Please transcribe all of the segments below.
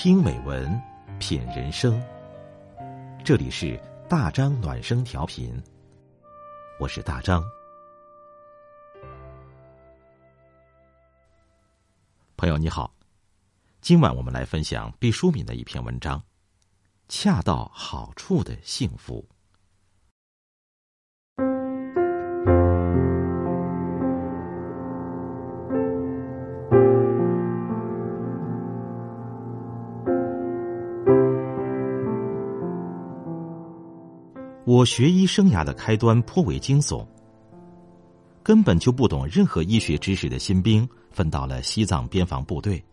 听美文，品人生。这里是大张暖声调频，我是大张。朋友你好，今晚我们来分享毕淑敏的一篇文章，《恰到好处的幸福》。我学医生涯的开端颇为惊悚。根本就不懂任何医学知识的新兵分到了西藏边防部队。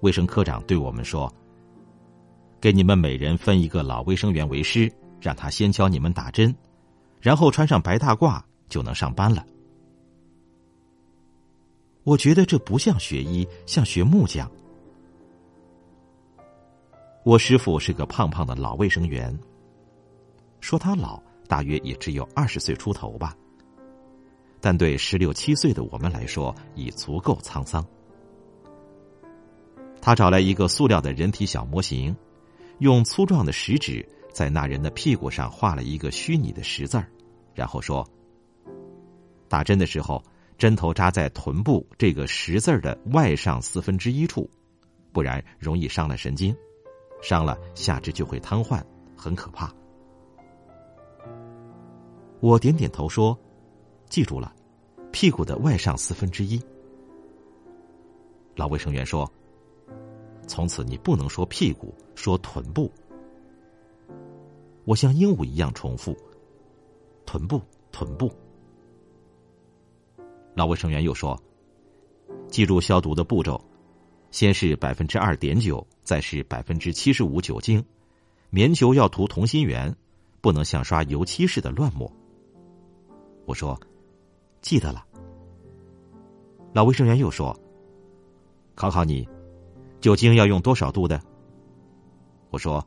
卫生科长对我们说：“给你们每人分一个老卫生员为师，让他先教你们打针，然后穿上白大褂就能上班了。”我觉得这不像学医，像学木匠。我师傅是个胖胖的老卫生员。说他老，大约也只有二十岁出头吧。但对十六七岁的我们来说，已足够沧桑。他找来一个塑料的人体小模型，用粗壮的食指在那人的屁股上画了一个虚拟的十字儿，然后说：“打针的时候，针头扎在臀部这个十字儿的外上四分之一处，不然容易伤了神经，伤了下肢就会瘫痪，很可怕。”我点点头说：“记住了，屁股的外上四分之一。”老卫生员说：“从此你不能说屁股，说臀部。”我像鹦鹉一样重复：“臀部，臀部。”老卫生员又说：“记住消毒的步骤，先是百分之二点九，再是百分之七十五酒精，棉球要涂同心圆，不能像刷油漆似的乱抹。”我说：“记得了。”老卫生员又说：“考考你，酒精要用多少度的？”我说：“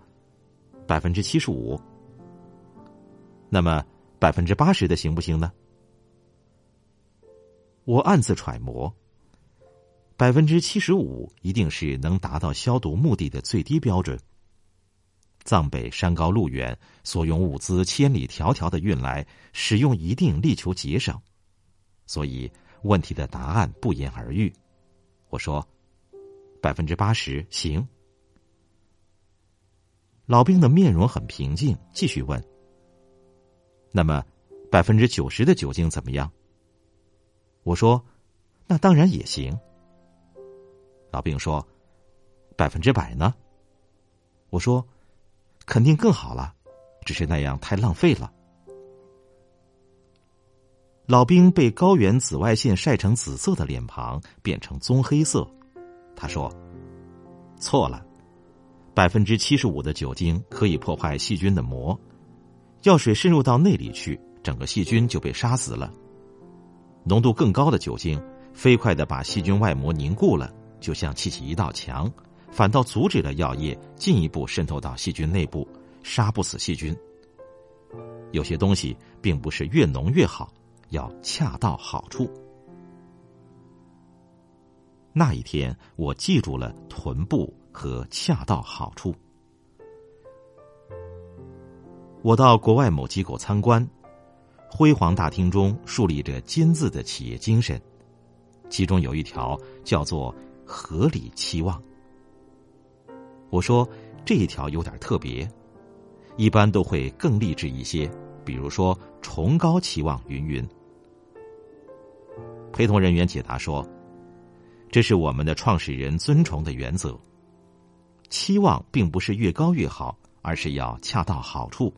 百分之七十五。”那么百分之八十的行不行呢？我暗自揣摩，百分之七十五一定是能达到消毒目的的最低标准。藏北山高路远，所用物资千里迢迢的运来，使用一定力求节省，所以问题的答案不言而喻。我说，百分之八十行。老兵的面容很平静，继续问：“那么，百分之九十的酒精怎么样？”我说：“那当然也行。”老兵说：“百分之百呢？”我说。肯定更好了，只是那样太浪费了。老兵被高原紫外线晒成紫色的脸庞变成棕黑色，他说：“错了，百分之七十五的酒精可以破坏细菌的膜，药水渗入到内里去，整个细菌就被杀死了。浓度更高的酒精，飞快的把细菌外膜凝固了，就像砌起一道墙。”反倒阻止了药液进一步渗透到细菌内部，杀不死细菌。有些东西并不是越浓越好，要恰到好处。那一天，我记住了臀部和恰到好处。我到国外某机构参观，辉煌大厅中树立着金字的企业精神，其中有一条叫做“合理期望”。我说这一条有点特别，一般都会更励志一些，比如说崇高期望云云。陪同人员解答说，这是我们的创始人尊崇的原则。期望并不是越高越好，而是要恰到好处。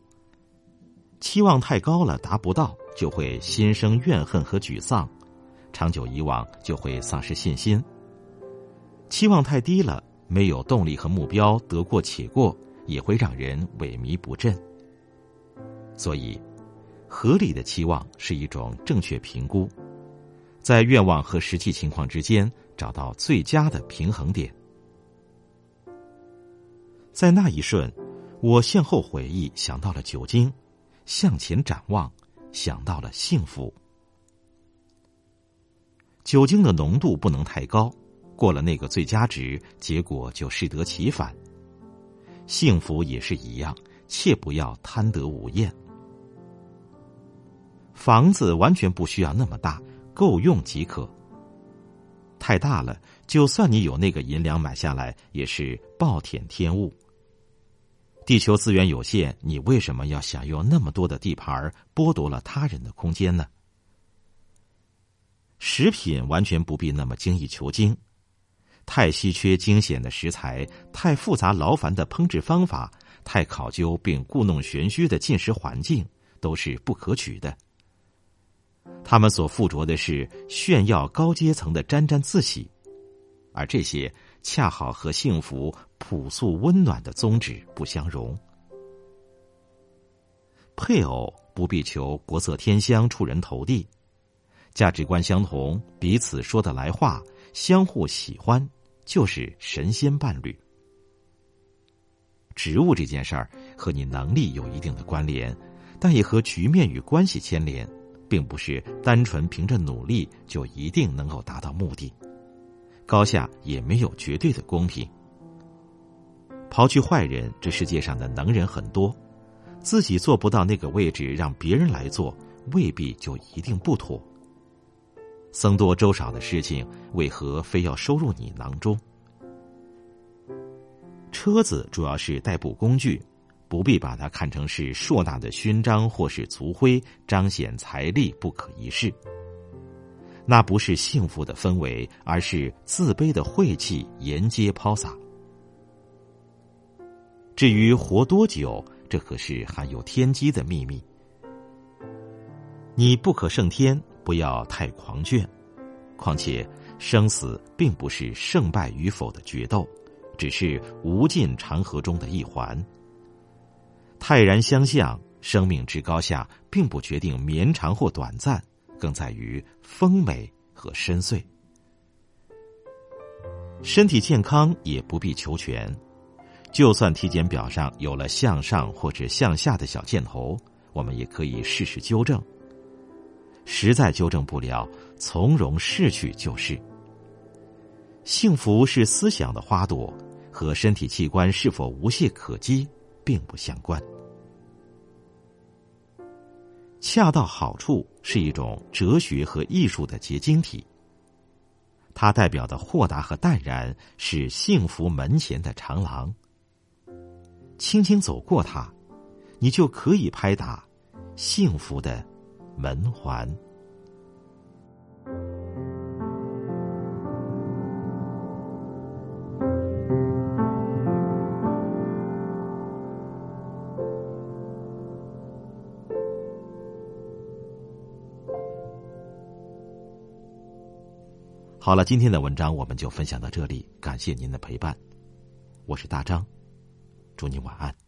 期望太高了达不到，就会心生怨恨和沮丧，长久以往就会丧失信心。期望太低了。没有动力和目标，得过且过也会让人萎靡不振。所以，合理的期望是一种正确评估，在愿望和实际情况之间找到最佳的平衡点。在那一瞬，我向后回忆，想到了酒精；向前展望，想到了幸福。酒精的浓度不能太高。过了那个最佳值，结果就适得其反。幸福也是一样，切不要贪得无厌。房子完全不需要那么大，够用即可。太大了，就算你有那个银两买下来，也是暴殄天物。地球资源有限，你为什么要享用那么多的地盘，剥夺了他人的空间呢？食品完全不必那么精益求精，太稀缺惊险的食材，太复杂劳烦的烹制方法，太考究并故弄玄虚的进食环境，都是不可取的。他们所附着的是炫耀高阶层的沾沾自喜，而这些恰好和幸福朴素温暖的宗旨不相容。配偶不必求国色天香、出人头地，价值观相同、彼此说得来话、相互喜欢，就是神仙伴侣。职务这件事儿和你能力有一定的关联，但也和局面与关系牵连。并不是单纯凭着努力就一定能够达到目的，高下也没有绝对的公平。刨去坏人，这世界上的能人很多，自己做不到那个位置，让别人来做，未必就一定不妥。僧多粥少的事情，为何非要收入你囊中？车子主要是代步工具。不必把它看成是硕大的勋章或是族徽，彰显财力不可一世。那不是幸福的氛围，而是自卑的晦气沿街抛洒。至于活多久，这可是含有天机的秘密。你不可胜天，不要太狂倦。况且生死并不是胜败与否的决斗，只是无尽长河中的一环。泰然相向，生命之高下，并不决定绵长或短暂，更在于丰美和深邃。身体健康也不必求全，就算体检表上有了向上或者向下的小箭头，我们也可以试试纠正。实在纠正不了，从容逝去就是。幸福是思想的花朵，和身体器官是否无懈可击。并不相关。恰到好处是一种哲学和艺术的结晶体。它代表的豁达和淡然，是幸福门前的长廊。轻轻走过它，你就可以拍打幸福的门环。好了，今天的文章我们就分享到这里，感谢您的陪伴，我是大张，祝你晚安。